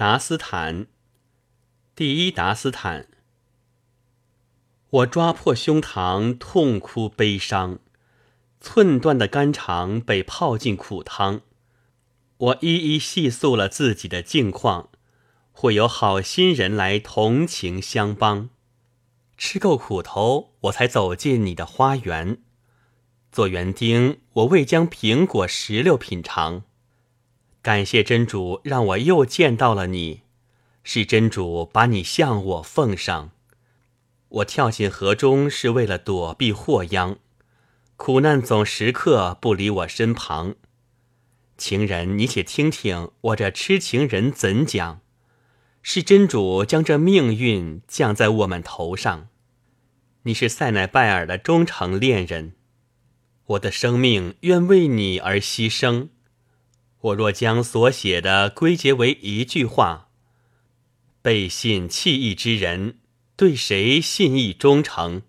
达斯坦，第一达斯坦。我抓破胸膛，痛哭悲伤，寸断的肝肠被泡进苦汤。我一一细诉了自己的境况，会有好心人来同情相帮。吃够苦头，我才走进你的花园。做园丁，我未将苹果、石榴品尝。感谢真主，让我又见到了你。是真主把你向我奉上。我跳进河中是为了躲避祸殃，苦难总时刻不离我身旁。情人，你且听听我这痴情人怎讲？是真主将这命运降在我们头上。你是塞乃拜尔的忠诚恋人，我的生命愿为你而牺牲。我若将所写的归结为一句话：背信弃义之人。对谁信义忠诚？